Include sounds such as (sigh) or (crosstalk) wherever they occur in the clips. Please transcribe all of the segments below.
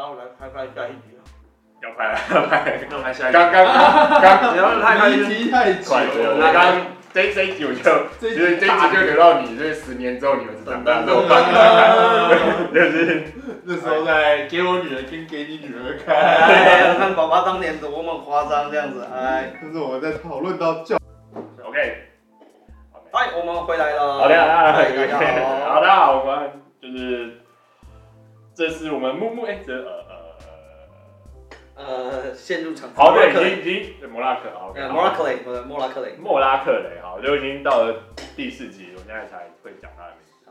然后来拍拍下一集要拍了，要拍，要拍下一刚刚刚，然后太离题太久了，(laughs) 了，刚刚这这一集我就，其实这一集就留到你，这十年之后你们是长大之后看，就是那时候在给我女儿听，给你女儿看。哎，看爸爸当年多么夸张这样子，哎，就是我们在讨论到教，我们木木哎，这呃呃呃，陷入场。好，对，已经已经莫拉克，好，莫拉克雷，莫拉克雷，莫拉克雷，好，就已经到了第四集，我现在才会讲他的名字。(laughs)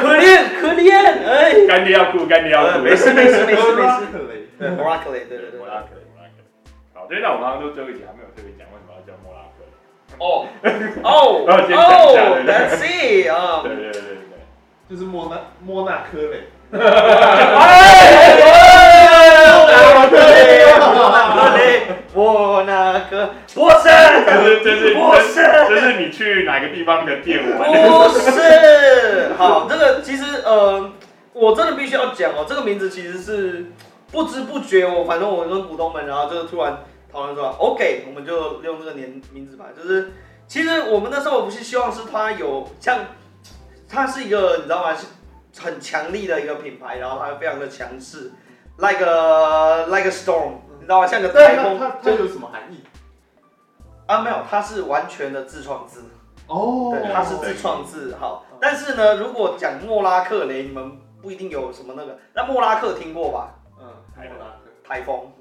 可怜可怜，哎，干爹要哭，干爹要哭，没事没事没事没事。雷，(laughs) 对，莫拉克雷，对对对，莫拉克雷，莫拉克雷。好，所以那我们刚刚都最后一集还没有特别讲为什么要叫莫拉克。哦哦哦，Let's see 啊，对对对，就是莫纳莫纳科雷。莫纳克雷，莫纳克雷，莫纳克，不是，就是就是不是，就是你去哪个地方的店玩？不是，好，这个其实呃，我真的必须要讲哦，这个名字其实是不知不觉，我反正我跟股东们，然后就是突然讨论说，OK，我们就用这个年名字吧，就是其实我们那时候不是希望是它有像，它是一个你知道吗？是很强力的一个品牌，然后它非常的强势，like a like a storm，你知道吗？像个台风。它它有什么含义？啊，没有，它是完全的自创字。哦，对，它是自创字。好，但是呢，如果讲莫拉克雷，你们不一定有什么那个。那莫拉克听过吧？嗯，莫拉克。台风。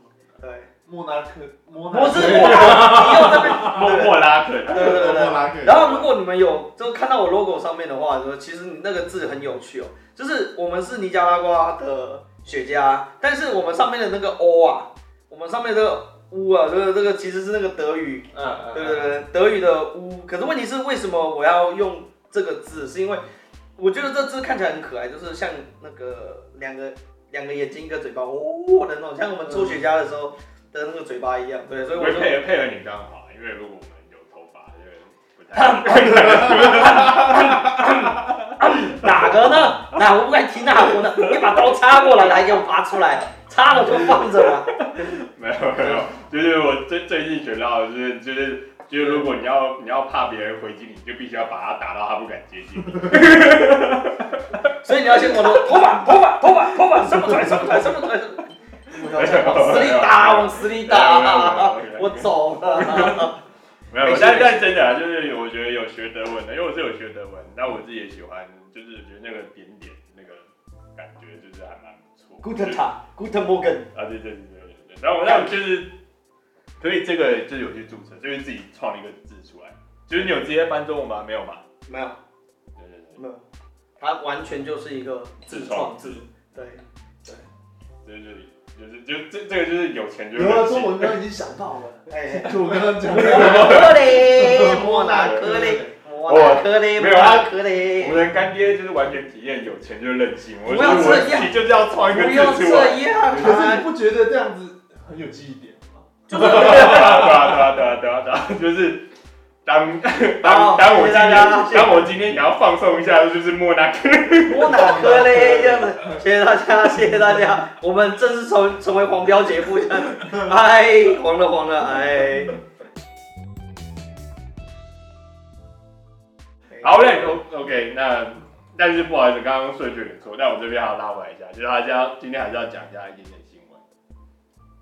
对。莫拉克。莫不是莫拉，你又在那莫莫拉克。对对对对。莫拉克。然后，如果你们有就看到我 logo 上面的话，说其实你那个字很有趣哦，就是我们是尼加拉瓜的雪茄，但是我们上面的那个 O 啊，我们上面这个。乌啊，这个这个其实是那个德语，嗯对对对，德语的乌。可是问题是，为什么我要用这个字？是因为我觉得这字看起来很可爱，就是像那个两个两个眼睛一个嘴巴，哦的那种，像我们抽雪茄的时候的那个嘴巴一样。对，所以我就配合配合你刚好，因为如果我们有头发，就不太。(laughs) 哪个呢？哪我不敢提哪个呢？你把刀插过来，来给我拔出来，插了就放着了。(laughs) 没有没有，就是我最最近学到的就是就是就是如果你要你要怕别人回击你，就必须要把他打到他不敢接近你。(laughs) 所以你要先我的头发头发头发头发伸不出来伸不出来伸不出来，往死里打往死里打，我走了。没有，但但真的啊，就是我觉得有学德文的，因为我是有学德文，那我自己也喜欢，就是觉得那个点点那个感觉就是还蛮不错。Guten Tag，Guten Morgen。啊对对对对对，然后那我就是，所以这个就是有去注册，就是自己创一个字出来，就是你有直接翻中文吗？没有吗？没有。对对对。没有。它完全就是一个自创字。对对。就是这里。就是就这这个就是有钱就有了中文刚刚已经想到了，(laughs) 哎，就我刚刚讲的莫克雷，莫纳克雷，莫纳克雷，没有啊，我们的干爹就是完全体验有钱就是任性，我要这样，你就是要创一个不要这样，可是你不觉得这样子很有记忆点吗？对啊对啊对啊对啊对啊，就是。当当当我今天当我今天也要放松一下，就是莫纳克莫纳克嘞，这样子，谢谢大家，谢谢大家，我们正式成成为黄标节目这样子，哎，黄了黄了，哎。好嘞，OK，那但是不好意思，刚刚顺序有错，但我这边还要拉回来一下，就是还是要今天还是要讲一下一点点新闻。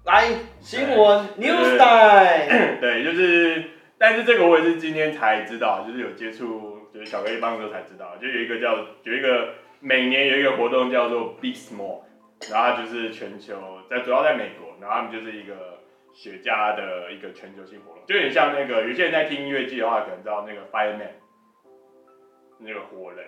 来，新闻 News Time，对，就是。但是这个我也是今天才知道，就是有接触，就是巧克力棒的时候才知道，就有一个叫有一个每年有一个活动叫做 Big Smoke，然后它就是全球在主要在美国，然后他们就是一个雪茄的一个全球性活动，就有点像那个有些人在听音乐剧的话，可能知道那个 Fireman，那个火人。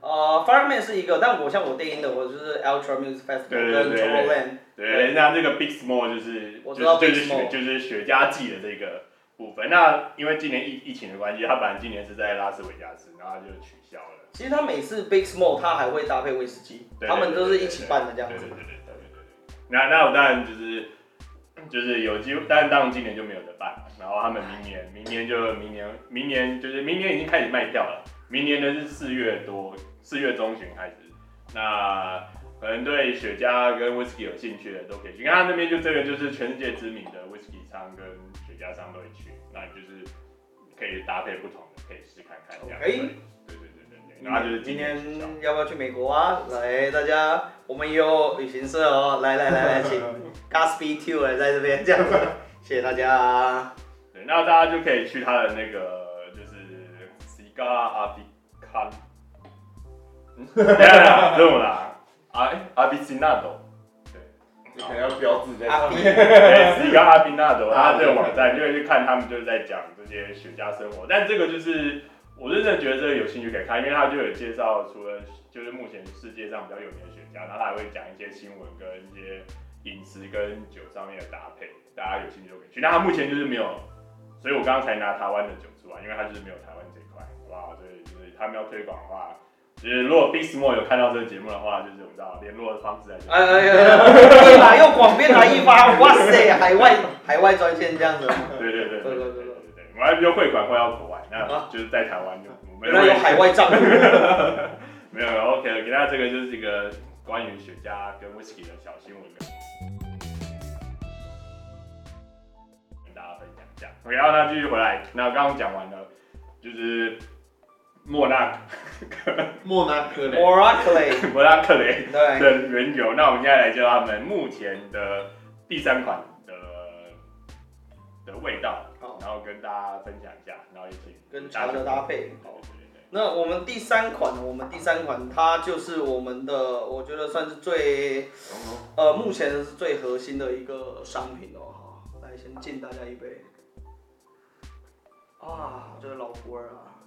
呃、uh,，Fireman 是一个，但我像我电音的，我就是 Ultra Music Festival 跟 Tomorrowland。对，那这个 Big Smoke 就是我知道就是就是雪就是雪茄季的这个。部分那因为今年疫疫情的关系，他本来今年是在拉斯维加斯，然后他就取消了。其实他每次 Big Smoke 他还会搭配威士忌，他们都是一起办的这样子。对对对对对对对。那那我当然就是就是有机会，但当然今年就没有得办。然后他们明年明年就明年明年就是明年已经开始卖票了。明年的是四月多四月中旬开始。那可能对雪茄跟 whisky 有兴趣的都可以去，因为他那边就这个就是全世界知名的 whisky 商跟雪茄商都会去，那你就是可以搭配不同的，可以试看看这样。OK。对对对。那就是今天要不要去美国啊？来，大家，我们有旅行社哦，来来来来，请 Gatsby Tour 在这边这样子，谢谢大家。对，那大家就可以去他的那个就是 Cigar Aficionado，嗯，(laughs) 对啊，这么啦，哎，Aficionado，对，你可能要标志在上面。对，Cigar Aficionado，他这个网站就会去看他们就是在讲这些雪茄生活，但这个就是我真的觉得这个有兴趣可以看，因为他就有介绍除了就是目前世界上比较有名的雪茄，然后他还会讲一些新闻跟一些饮食跟酒上面的搭配，大家有兴趣就可以去。那他目前就是没有。所以我刚刚才拿台湾的酒出来，因为他就是没有台湾这一块，好不好？所以就是他们要推广的话，就是如果 Big Small 有看到这个节目的话，就是我知道联络的方式来。哎哎呀，一来又广编来一发，哇 (laughs) 塞，海外海外专线这样子。对对对对对对对对，我还比如汇款会要国外，那就是在台湾就。原来有海外账户。没有，OK，给大家这个就是一个关于雪茄跟 Whisky 的小新闻。OK，然后那继续回来，那刚刚讲完了，就是莫纳克，莫纳克雷，莫纳克雷，莫纳克雷的原油。那我们现在来教他们目前的第三款的的味道，好，然后跟大家分享一下，然后一起跟茶的搭配。好，对对对。那我们第三款，我们第三款它就是我们的，我觉得算是最，呃，目前是最核心的一个商品哦。好，来先敬大家一杯。啊，这个老普洱啊！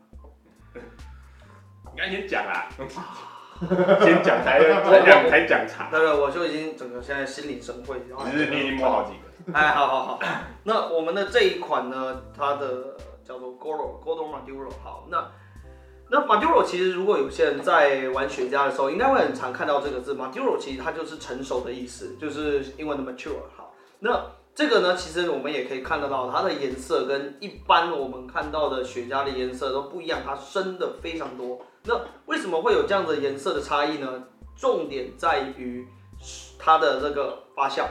你刚先讲啊，(laughs) 先讲才讲才讲茶。对对，我就已经整个现在心领神会。其实你已经摸好几个。哎，好好好。那我们的这一款呢，它的叫做 Goro Goro Maduro。好，那那 Maduro 其实如果有些人在玩雪茄的时候，应该会很常看到这个字。Maduro 其实它就是成熟的意思，就是英文的 mature。好，那。这个呢，其实我们也可以看得到，它的颜色跟一般我们看到的雪茄的颜色都不一样，它深的非常多。那为什么会有这样的颜色的差异呢？重点在于它的这个发酵。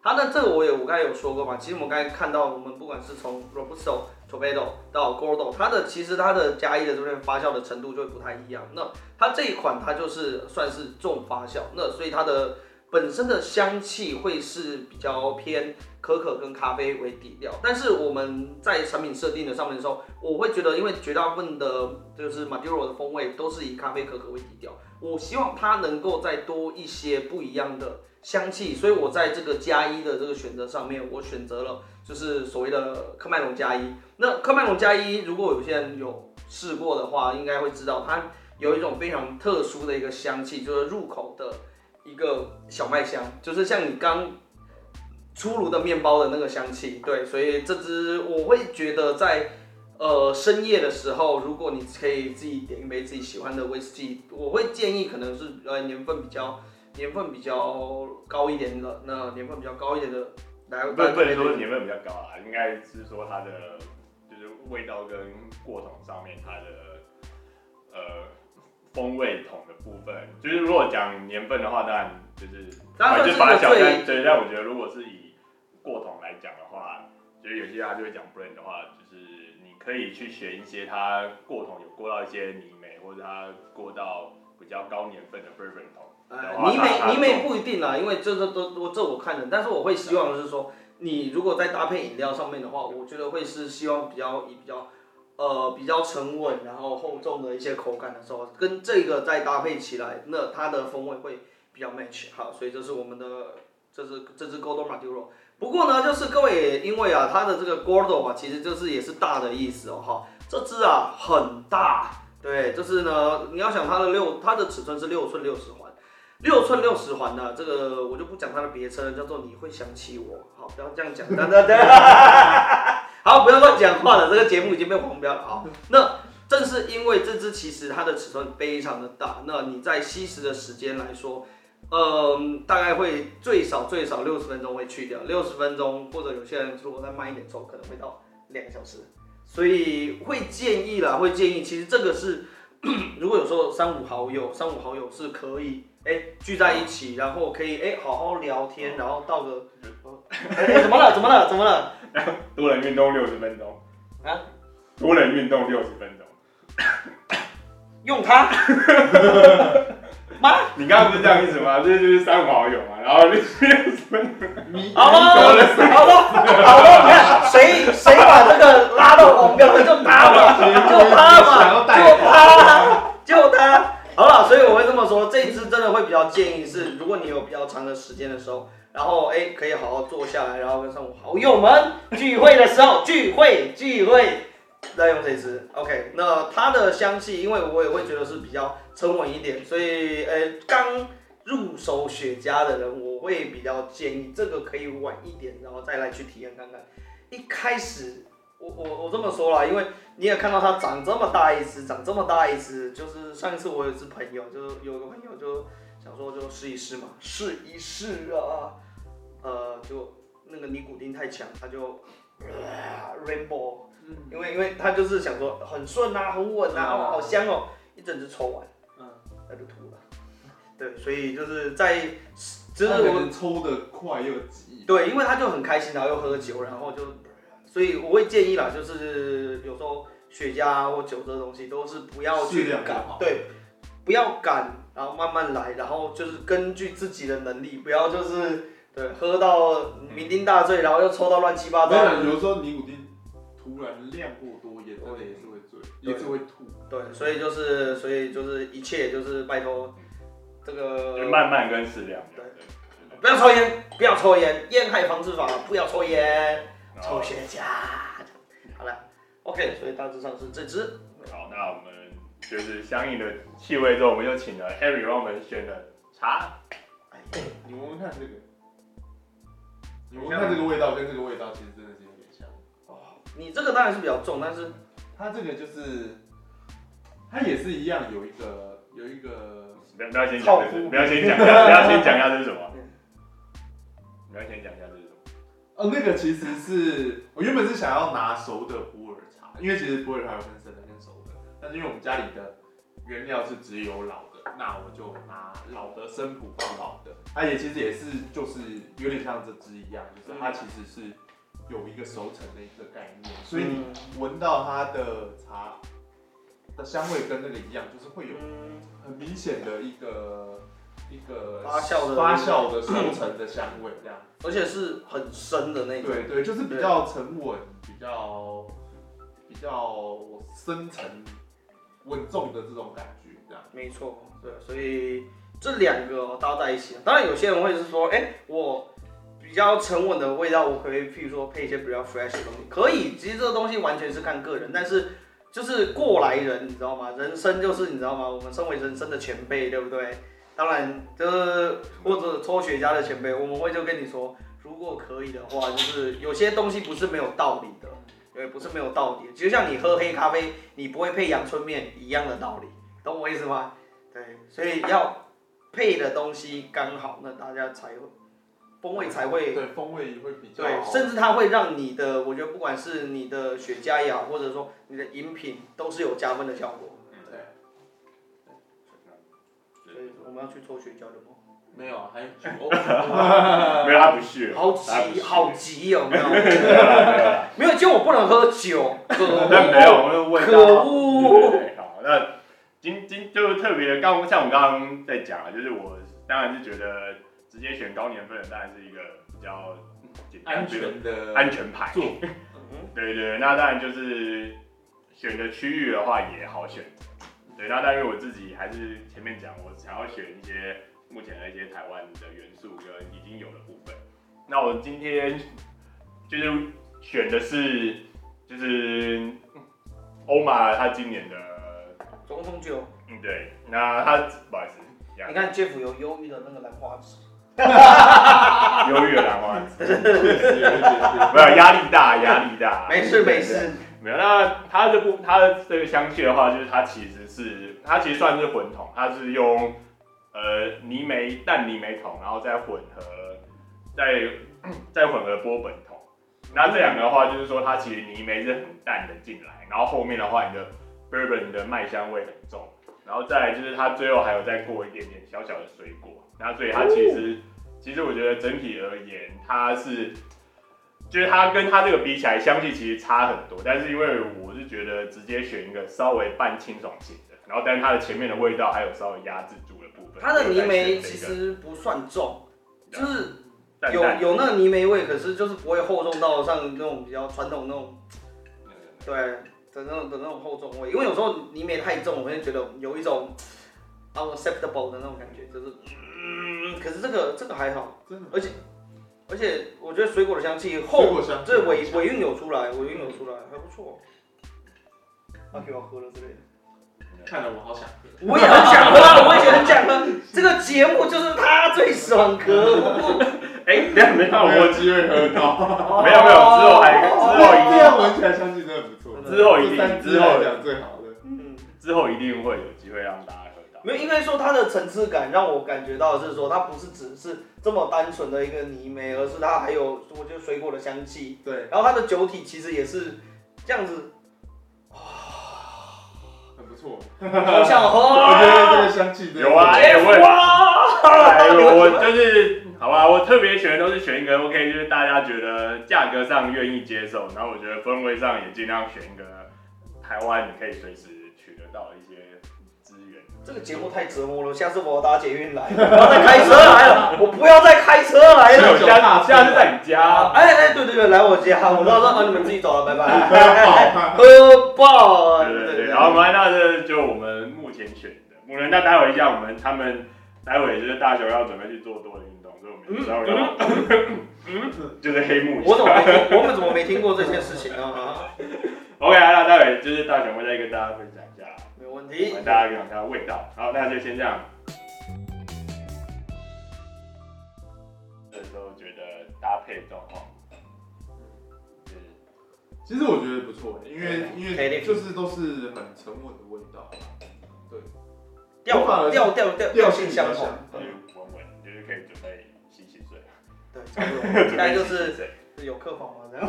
它的这个我也我刚才有说过嘛，其实我们刚才看到，我们不管是从 Robusto、Torpedo 到 Gordo，它的其实它的加一的这边发酵的程度就会不太一样。那它这一款它就是算是重发酵，那所以它的。本身的香气会是比较偏可可跟咖啡为底调，但是我们在产品设定的上面的时候，我会觉得，因为绝大部分的就是 Maduro 的风味都是以咖啡可可为底调，我希望它能够再多一些不一样的香气，所以我在这个加一的这个选择上面，我选择了就是所谓的科麦隆加一。那科麦隆加一，如果有些人有试过的话，应该会知道它有一种非常特殊的一个香气，就是入口的。一个小麦香，就是像你刚出炉的面包的那个香气，对，所以这支我会觉得在呃深夜的时候，如果你可以自己点一杯自己喜欢的威士忌，我会建议可能是呃年份比较年份比较高一点的，那年份比较高一点的来，不不能说年份比较高啊，应该是说它的就是味道跟过程上面它的呃。风味桶的部分，就是如果讲年份的话，当然就是当然就发酵，但对，但我觉得如果是以过桶来讲的话，就是有些他就会讲 brand 的话，就是你可以去选一些它过桶有过到一些泥煤，或者它过到比较高年份的 bourbon 桶。呃，泥煤泥煤不一定啦，因为这这都我这我看的，但是我会希望就是说，你如果在搭配饮料上面的话，我觉得会是希望比较以比较。呃，比较沉稳，然后厚重的一些口感的时候，跟这个再搭配起来，那它的风味会比较 match。好，所以这是我们的，这是这支 Gordo Maduro。不过呢，就是各位，因为啊，它的这个 Gordo 啊，其实就是也是大的意思哦，哈，这支啊很大，对，就是呢，你要想它的六，它的尺寸是六寸六十环，六寸六十环呢，这个我就不讲它的别称，叫做你会想起我，好，不要这样讲，等等等。好，不要乱讲话了，这个节目已经被黄标了。好，那正是因为这只其实它的尺寸非常的大，那你在吸食的时间来说，嗯，大概会最少最少六十分钟会去掉，六十分钟或者有些人如果再慢一点抽，可能会到两个小时，所以会建议啦，会建议，其实这个是 (coughs) 如果有时候三五好友，三五好友是可以哎、欸、聚在一起，然后可以哎、欸、好好聊天，然后到个哎、(laughs) 欸、怎么了？怎么了？怎么了？(laughs) 多人运动六十分钟。啊，多人运动六十分钟，用它。(laughs) 妈，你刚刚不是这样意思吗？这就是三五好友嘛，然后六十分钟，(laughs) 好了好了好了，你看谁谁把这个拉到黄标的就拉了，就他嘛，就他，就他。好了，所以我会这么说，这一支真的会比较建议是，如果你有比较长的时间的时候，然后哎、可以好好坐下来，然后跟上我好友们聚会的时候聚会聚会。再用这支，OK。那它的香气，因为我也会觉得是比较沉稳一点，所以呃，刚入手雪茄的人，我会比较建议这个可以晚一点，然后再来去体验看看。一开始，我我我这么说啦，因为你也看到它长这么大一支，长这么大一支，就是上一次我有一次朋友，就有个朋友就想说就试一试嘛，试一试啊，呃，就那个尼古丁太强，他就、呃、Rainbow。因为因为他就是想说很顺啊，很稳啊，哦，好香哦，一整支抽完，嗯，那就吐了。对，所以就是在，就是我抽的快又急。对，因为他就很开心，然后又喝酒，然后就，所以我会建议啦，就是有时候雪茄或酒这东西都是不要去赶，对，不要赶，然后慢慢来，然后就是根据自己的能力，不要就是对喝到酩酊大醉，然后又抽到乱七八糟。没有，有时候尼古丁。突然量过多，也真的也是会醉，也是会吐。对，所以就是，所以就是一切就是拜托这个慢慢跟适量。对，不要抽烟，不要抽烟，烟害防治法，不要抽烟，抽雪茄。好了，OK，所以大致上是这支。好，那我们就是相应的气味之后，我们就请了 Harry 帮我们选的茶。哎，你闻闻看这个，你闻闻看这个味道跟这个味道，其实真的是有点像。哦。你这个当然是比较重，但是它这个就是，它也是一样有一个有一个，不要不要先讲，不要先讲，不要先讲一下这是什么，不要先讲一下这是什么。哦，那个其实是我原本是想要拿熟的普洱茶，因为其实普洱茶有分生的，但是因为我们家里的原料是只有老的，那我就拿老的生普放老的，它也其实也是就是有点像这支一样，就是它其实是。有一个熟成的一个概念，所以你闻到它的茶的香味跟那个一样，就是会有很明显的一个一个发酵的发酵的熟成的香味，这样，而且是很深的那种。对对，就是比较沉稳、比较比较深沉、稳重的这种感觉，这样。没错，对，所以这两个搭在一起，当然有些人会是说，哎、我。比较沉稳的味道，我可以譬如说配一些比较 fresh 的东西，可以。其实这个东西完全是看个人，但是就是过来人，你知道吗？人生就是你知道吗？我们身为人生的前辈，对不对？当然就是或者抽雪茄的前辈，我们会就跟你说，如果可以的话，就是有些东西不是没有道理的，对，不是没有道理的。就像你喝黑咖啡，你不会配阳春面一样的道理，懂我意思吗？对，所以要配的东西刚好，那大家才会。风味才会对，风味会比较对，甚至它会让你的，我觉得不管是你的雪茄也好，或者说你的饮品，都是有加分的效果。对。所以我们要去抽雪茄的吗？没有啊，还有酒。(laughs) 没有，他不去。好急，好急，有没有？(laughs) 没有，就我不能喝酒。那没有，我们可恶。好，那今今就是特别的，刚像我们刚刚在讲，就是我当然是觉得。直接选高年份的当然是一个比较安全的安全牌。(laughs) 对对对，那当然就是选的区域的话也好选。对，那但是我自己还是前面讲，我想要选一些目前的一些台湾的元素跟已经有的部分。那我今天就是选的是就是欧玛他今年的总统酒。嗯，对，那他不好意思，你看 Jeff 有忧郁的那个兰花指。(laughs) 忧郁的兰花，没有压力大，压力大。没事没事，没有。那它这部它的这个香气的话，就是它其实是它其实算是混桶，它是用呃泥煤淡泥煤桶，然后再混合再再混合波本桶。那这两个的话，就是说它其实泥煤是很淡的进来，然后后面的话你的 bourbon 的麦香味很重。然后再来就是它最后还有再过一点点小小的水果，那所以它其实、哦、其实我觉得整体而言，它是就是它跟它这个比起来，香气其实差很多。但是因为我是觉得直接选一个稍微半清爽型的，然后但是它的前面的味道还有稍微压制住。它的泥煤其实不算重，就是有有那个泥煤味，可是就是不会厚重到像那种比较传统那种，对。的那种的那种厚重味，因为有时候泥煤太重，我会觉得有一种 unacceptable 的那种感觉，就是嗯，可是这个这个还好，真的，而且而且我觉得水果的香气后，这尾尾韵有出来，尾韵有出来，还不错。阿 Q 要喝了之类的，看了我好想喝，我也很想喝，我也很想喝。这个节目就是他最爽喝。哎，没有没有，我有机会喝到，没有没有，之后还之后一定要闻起来香气真的不错。之后一定，之后讲最好的，嗯，之后一定会有机会让大家喝到。没有，应该说它的层次感让我感觉到的是说，它不是只是这么单纯的一个泥煤，而是它还有我觉得水果的香气。对，然后它的酒体其实也是这样子，不错。好想喝，我觉得这个香气有啊，有哇，有我就是。好吧，我特别选的都是选一个 OK，就是大家觉得价格上愿意接受，然后我觉得风味上也尽量选一个台湾你可以随时取得到一些。这个节目太折磨了，下次我要搭捷运来，不要再开车来了，我不要再开车来了。下下次在你家，哎哎，对对对，来我家，我到时候你们自己走了，拜拜。喝爆！对对对，然后马那这就我们目前选的，我们那待会一下，我们他们待会就是大雄要准备去做多的。嗯嗯嗯，(laughs) 就是黑幕。我怎么没我们怎么没听过这件事情呢？(laughs) OK，那待会就是大雄会再跟大家分享有问题。大家分享一下味道。好，那就先这样。这时候觉得搭配状况，其实我觉得不错，因为因为就是都是很沉稳的味道，对，调调调调调性相同，稳稳，就是可以准备。对，差不多，(laughs) 应该就是有客房吗？这样，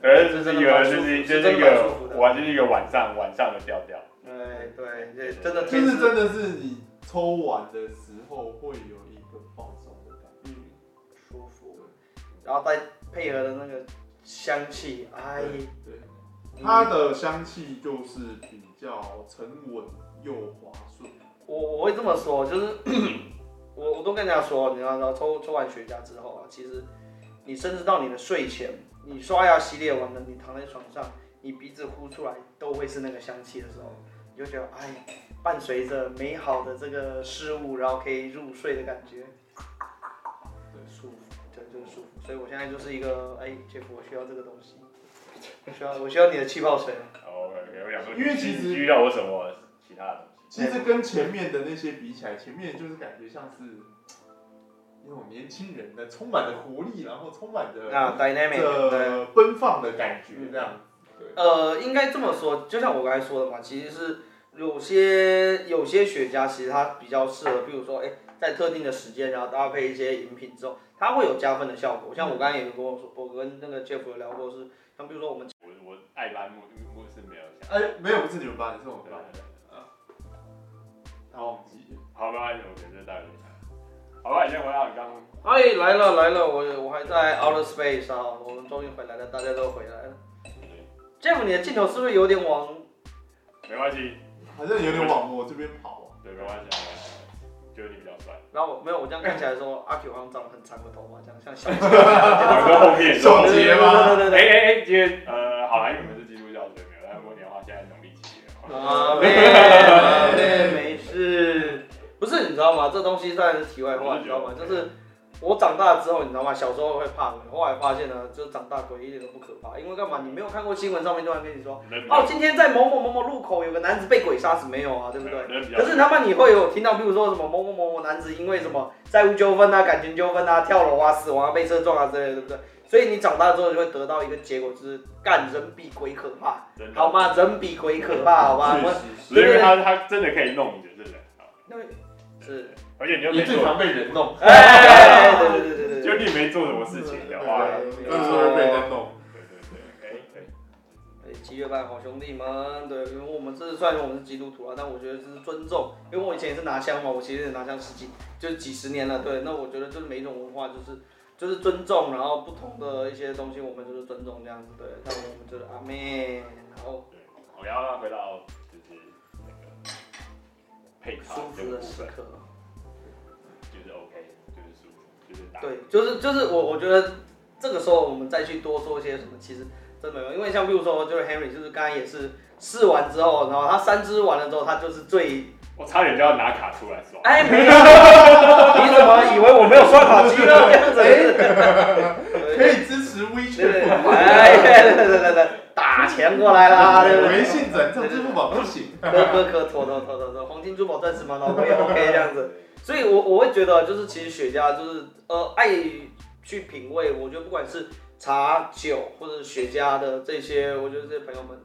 呃，这是一个，就是就是一个，完就是一个晚上晚上的调调。对对，这真的就是真的是你抽完的时候会有一个放松的感觉，舒服。然后再配合的那个香气，哎，对，它的香气就是比较沉稳又滑顺。我我会这么说，就是。(coughs) 我我都跟人家说，你知道，抽抽完雪茄之后啊，其实你甚至到你的睡前，你刷牙洗脸完了，你躺在床上，你鼻子呼出来都会是那个香气的时候，你就觉得哎，伴随着美好的这个事物，然后可以入睡的感觉，对，舒服，对，就是舒服。所以我现在就是一个哎，Jeff，我需要这个东西，我需要我需要你的气泡水。哦，我想说，因为其实需要我什么其他的东西。其实跟前面的那些比起来，前面就是感觉像是那种年轻人的充满着活力，然后充满着啊 dynamic 的奔放的感觉，这样。对。呃，应该这么说，就像我刚才说的嘛，其实是有些有些雪茄，其实它比较适合，比如说，哎，在特定的时间，然后搭配一些饮品之后，它会有加分的效果。像我刚才也跟我说，我跟那个 Jeff 有聊过，是像比如说我们，我我爱班木木是没有，哎，没有，不是你们班，你是我们班。好，好，没关系，我觉大概好了，你先回到你刚刚。哎，来了来了，我我还在 outer space 啊，我们终于回来了，大家都回来了。Jeff，你的镜头是不是有点往？没关系，好像有点往我这边跑。对，没关系，没关系，觉得你比较帅。然后没有，我这样看起来说，阿 Q 好像长得很长的头发，这样像小杰。有个后面小杰吗？对对对。哎哎哎，今天呃，好来，你们是基督教，对没有？但过年的话，现在农历七月。啊。是，你知道吗？这东西算是题外话，你知道吗？就是我长大之后，你知道吗？小时候会怕鬼，后来发现呢，就是长大鬼一点都不可怕，因为干嘛？你没有看过新闻上面突然跟你说，哦，今天在某某某某路口有个男子被鬼杀死，没有啊？对不对？可是他妈你会有听到，比如说什么某某某某男子因为什么债务纠纷啊、感情纠纷啊、跳楼啊、死亡啊、被车撞啊之类的，对不对？所以你长大之后就会得到一个结果，就是干人比鬼可怕，好吗？人比鬼可怕，好吗？因为他他真的可以弄你的，真的。对，是，而且你又你最常被人弄，哎，对对对对对，就你没做什么事情的话，就是会被人弄。对对对，哎哎，七月半好兄弟们，对，因为我们这虽然我们是基督徒啊，但我觉得这是尊重，因为我以前也是拿香嘛，我其实也拿香十几，就是几十年了，对，那我觉得就是每一种文化就是就是尊重，然后不同的一些东西我们就是尊重这样子，对，那我们就是阿妹，然后我要回到就是那个配套舒服的时刻，就是 OK，就是舒服，就是打对，就是就是我我觉得这个时候我们再去多说些什么，其实。真没有，因为像比如说，就是 Henry，就是刚才也是试完之后，然后他三支完了之后，他就是最，我差点就要拿卡出来刷。哎，没有，你怎么以为我没有刷卡机呢？(laughs) 这样子，可以支持 WeChat，哎，对对对对对，打钱过来啦，(laughs) 对不对？微信转账、支付宝都行，可可可，妥妥妥妥妥，黄金珠宝钻石嘛，老贵 OK 这样子。所以我我会觉得，就是其实雪茄就是呃爱去品味，我觉得不管是。茶酒或者雪茄的这些，我觉得这些朋友们，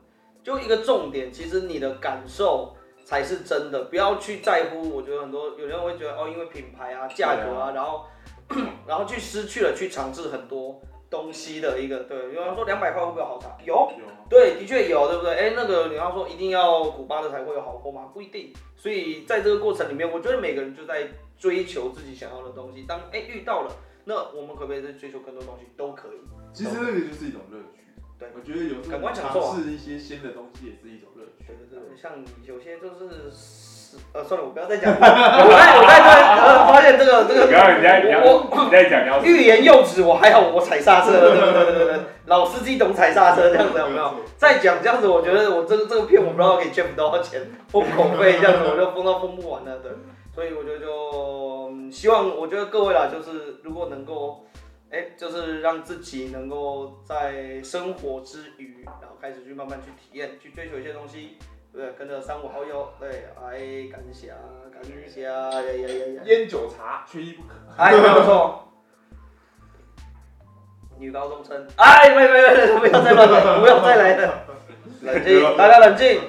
就一个重点，其实你的感受才是真的，不要去在乎。我觉得很多有人会觉得哦，因为品牌啊、价格啊，然后然后去失去了去尝试很多东西的一个对。有人说两百块会不会有好茶？有，有对，的确有，对不对？哎，那个你要说一定要古巴的才会有好货吗？不一定。所以在这个过程里面，我觉得每个人就在追求自己想要的东西。当哎遇到了，那我们可不可以再追求更多东西？都可以。其实那个就是一种乐趣，对，我觉得有时候尝试一些新的东西也是一种乐趣。对对对，像有些就是，呃，算了，我不要再讲。(laughs) 我在我在这发现这个这个，不要你在我你在讲，欲言又止，我还好，我踩刹车，对对对对对，老司机懂踩刹车这样子有没有？再讲这样子，我觉得我这个这个片我不知道可以赚多少钱，封口费这样子我就封到封不完了，对。所以我觉得就希望，我觉得各位啦，就是如果能够。哎，就是让自己能够在生活之余，然后开始去慢慢去体验，去追求一些东西，对？跟着三五好友，对，哎，感谢，感谢，呀呀呀呀！烟酒茶缺一不可。哎，没有错。女高中生，(laughs) 哎，没没没，不要再乱了，(laughs) 不要再来了，冷静，大家冷静。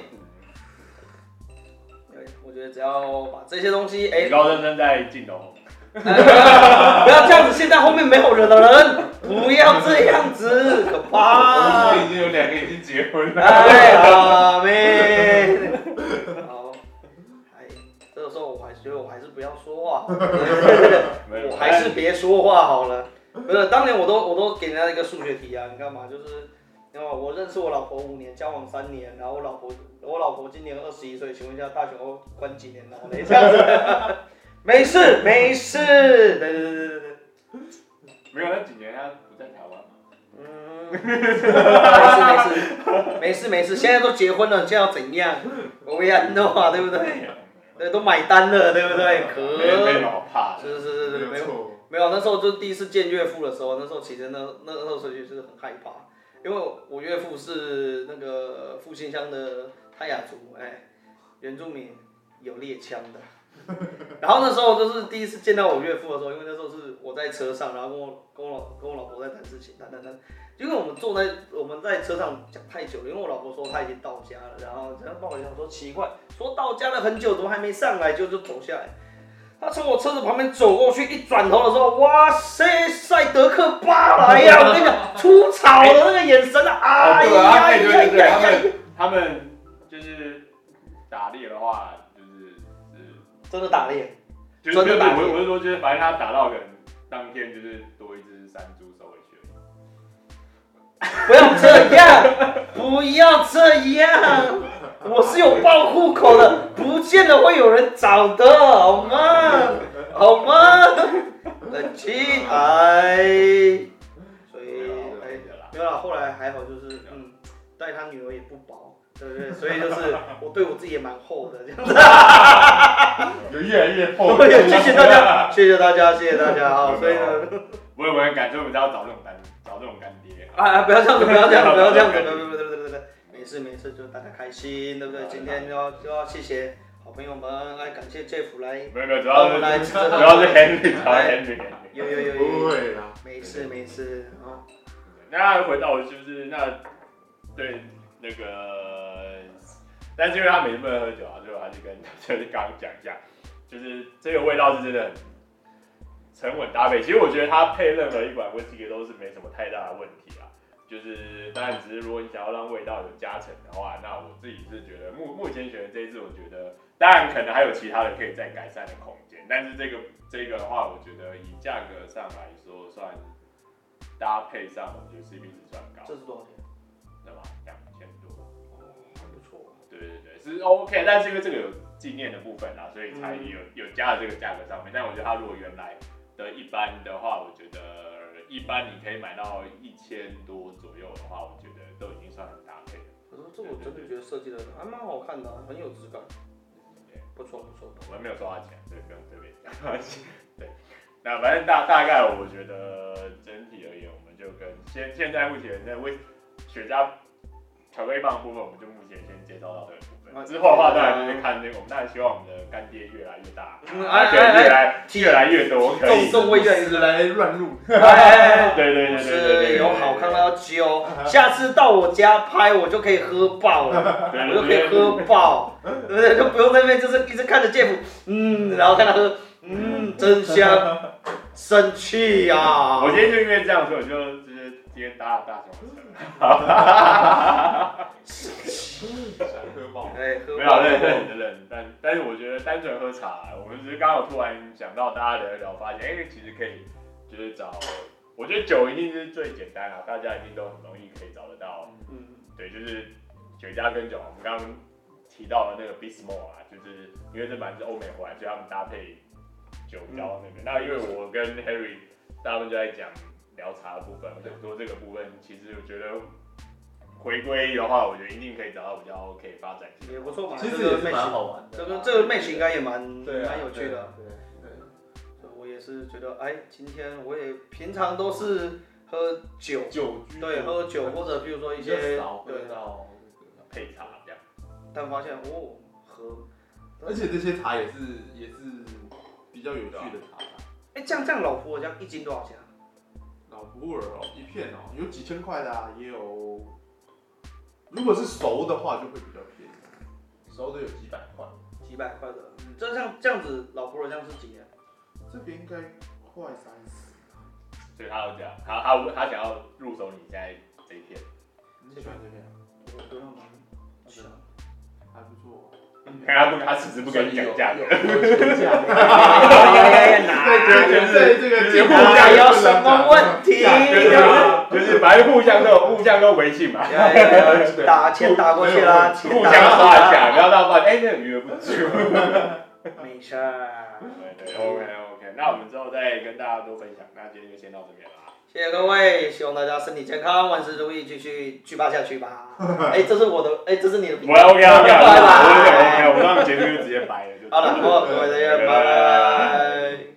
对，我觉得只要把这些东西，哎，女高中生在镜头。(laughs) 不要这样子，现在后面没有人的人，不要这样子，可怕。我们已经有两个已经结婚了。哎，呀妹。(laughs) 好，哎，这个时候我还觉得我还是不要说话，(laughs) 我还是别说话好了。不是，当年我都我都给人家一个数学题啊，你干嘛？就是，我认识我老婆五年，交往三年，然后我老婆我老婆今年二十一岁，请问一下大学我关几年了？这样子。没事没事，对对对对对，没有那几年他不在台湾嗯，没事没事，没事没事，现在都结婚了，现在要怎样？我也弄啊，对不对？对，都买单了，对不对？可。没有怕，是是是是，没有。没有，那时候就第一次见岳父的时候，那时候其实那那那时候就是很害怕，因为我岳父是那个复兴乡的泰雅族，哎，原住民有猎枪的。(laughs) 然后那时候就是第一次见到我岳父的时候，因为那时候是我在车上，然后跟我跟我老跟我老婆在谈事情，谈谈谈，因为我们坐在我们在车上讲太久了，因为我老婆说她已经到家了，然后然后帮我讲说奇怪，说到家了很久，怎么还没上来就就走下来，他从我车子旁边走过去，一转头的时候，哇塞，塞德克巴莱呀！我跟你讲，出草的那个眼神啊，哎呀呀呀呀！(laughs) 他们就是打猎的话。真的打猎，就是真的打猎。我我是说，就是反正他打到可能当天就是多一只山猪收回去。不要这样，不要这样，我是有报户口的，不见得会有人找的，好吗？好吗？冷静，哎，所以哎，没有了。后来还好，就是嗯，带他女儿也不薄。对不对？所以就是我对我自己也蛮厚的这样子，有越来越厚。谢谢大家，谢谢大家，谢谢大家啊！所以呢，(laughs) 我有没有感觉我们要找这种干，找这种干爹？哎哎，不要这样子，不要这样子，不要这样子，对对对对对对，没事没事，就大家开心，对不对？今天就要就要谢谢好朋友们，来感谢 Jeff 来，没有没有，主要是主要是 Henry，主要是 Henry，有有有有，不会啦，没事没事啊。那回到就是那对那个。但是因为他每次不能喝酒啊，所以我还是跟 (laughs) 就是刚刚讲一下，就是这个味道是真的很沉稳搭配。其实我觉得它配任何一款威士忌都是没什么太大的问题啊。就是当然只是如果你想要让味道有加成的话，那我自己是觉得目目前选的这一支，我觉得当然可能还有其他的可以再改善的空间，但是这个这个的话，我觉得以价格上来说，算搭配上，我觉得 CP 值算高。这是多少钱？对吧？两。对对对，是 OK，但是因为这个有纪念的部分啦，所以才有有加了这个价格上面。但我觉得它如果原来的一般的话，我觉得一般你可以买到一千多左右的话，我觉得都已经算很搭配了。可是这我真的觉得设计的还蛮好看的，很有质感。对，不错不错。我们没有收他钱，所以不用特别讲。对，那反正大大概我觉得整体而言，我们就跟现现在目前在为雪茄巧克力棒的部分，我们就目前先介绍到这个部分。之后的话，当然就是看那个，我们当然希望我们的干爹越来越大，可以越来越来越多，可以重重越来乱入。(laughs) 对对对对是有好看的要揪，下次到我家拍，我就可以喝爆了，(laughs) 我就可以喝爆，对不对？就不用那边就是一直看着 Jeff，嗯，然后看他喝，嗯，真香，(laughs) 生气呀！我今天就因为这样，所以我就就是今天搭了大熊车。哈哈哈哈喝爆，哎，喝没有认认认认，但但是我觉得单纯喝茶，我们只是刚好突然想到大家聊一聊，发现哎、欸，其实可以就是找，我觉得酒一定是最简单啊，大家一定都很容易可以找得到。嗯，对，就是酒家跟酒，我们刚刚提到的那个 Beast Mode 啊，就是因为这版是欧美回来，所以他们搭配酒标那边。嗯、那因为我跟 Harry 大部分就在讲。聊茶的部分，很多这个部分，其实我觉得回归的话，我觉得一定可以找到比较可以发展性。也不错嘛，其实也是蛮好玩的。这个这个 match 应该也蛮蛮有趣的。对对。我也是觉得，哎，今天我也平常都是喝酒，酒对，喝酒或者比如说一些对到配茶这样。但发现哦，喝，而且这些茶也是也是比较有趣的茶。哎，这样这样老婆这样一斤多少钱？老普洱哦，一片哦，有几千块的啊，也有。如果是熟的话，就会比较便宜。熟的有几百块，几百块的。嗯，这像这样子，老普洱这样是几年？这边应该快三十。所以他要讲，他他他想要入手你现在这一片。你喜欢这片？我都要买。是啊，还不错。看他不，他迟迟不跟你讲价格。对对对，这个节目有什么问题？就是反正互相都互相都微信嘛。打钱打过去啦，互相刷一下，不要到发现哎，那个余额不足。没事。对对，OK OK，那我们之后再跟大家多分享。那今天就先到这边了。谢谢各位，希望大家身体健康，万事如意，继续去吧下去吧。(laughs) 哎，这是我的，哎，这是你的。我 OK OK 啊，我 OK，我们节目就直接掰了。好了，各位再见，拜拜。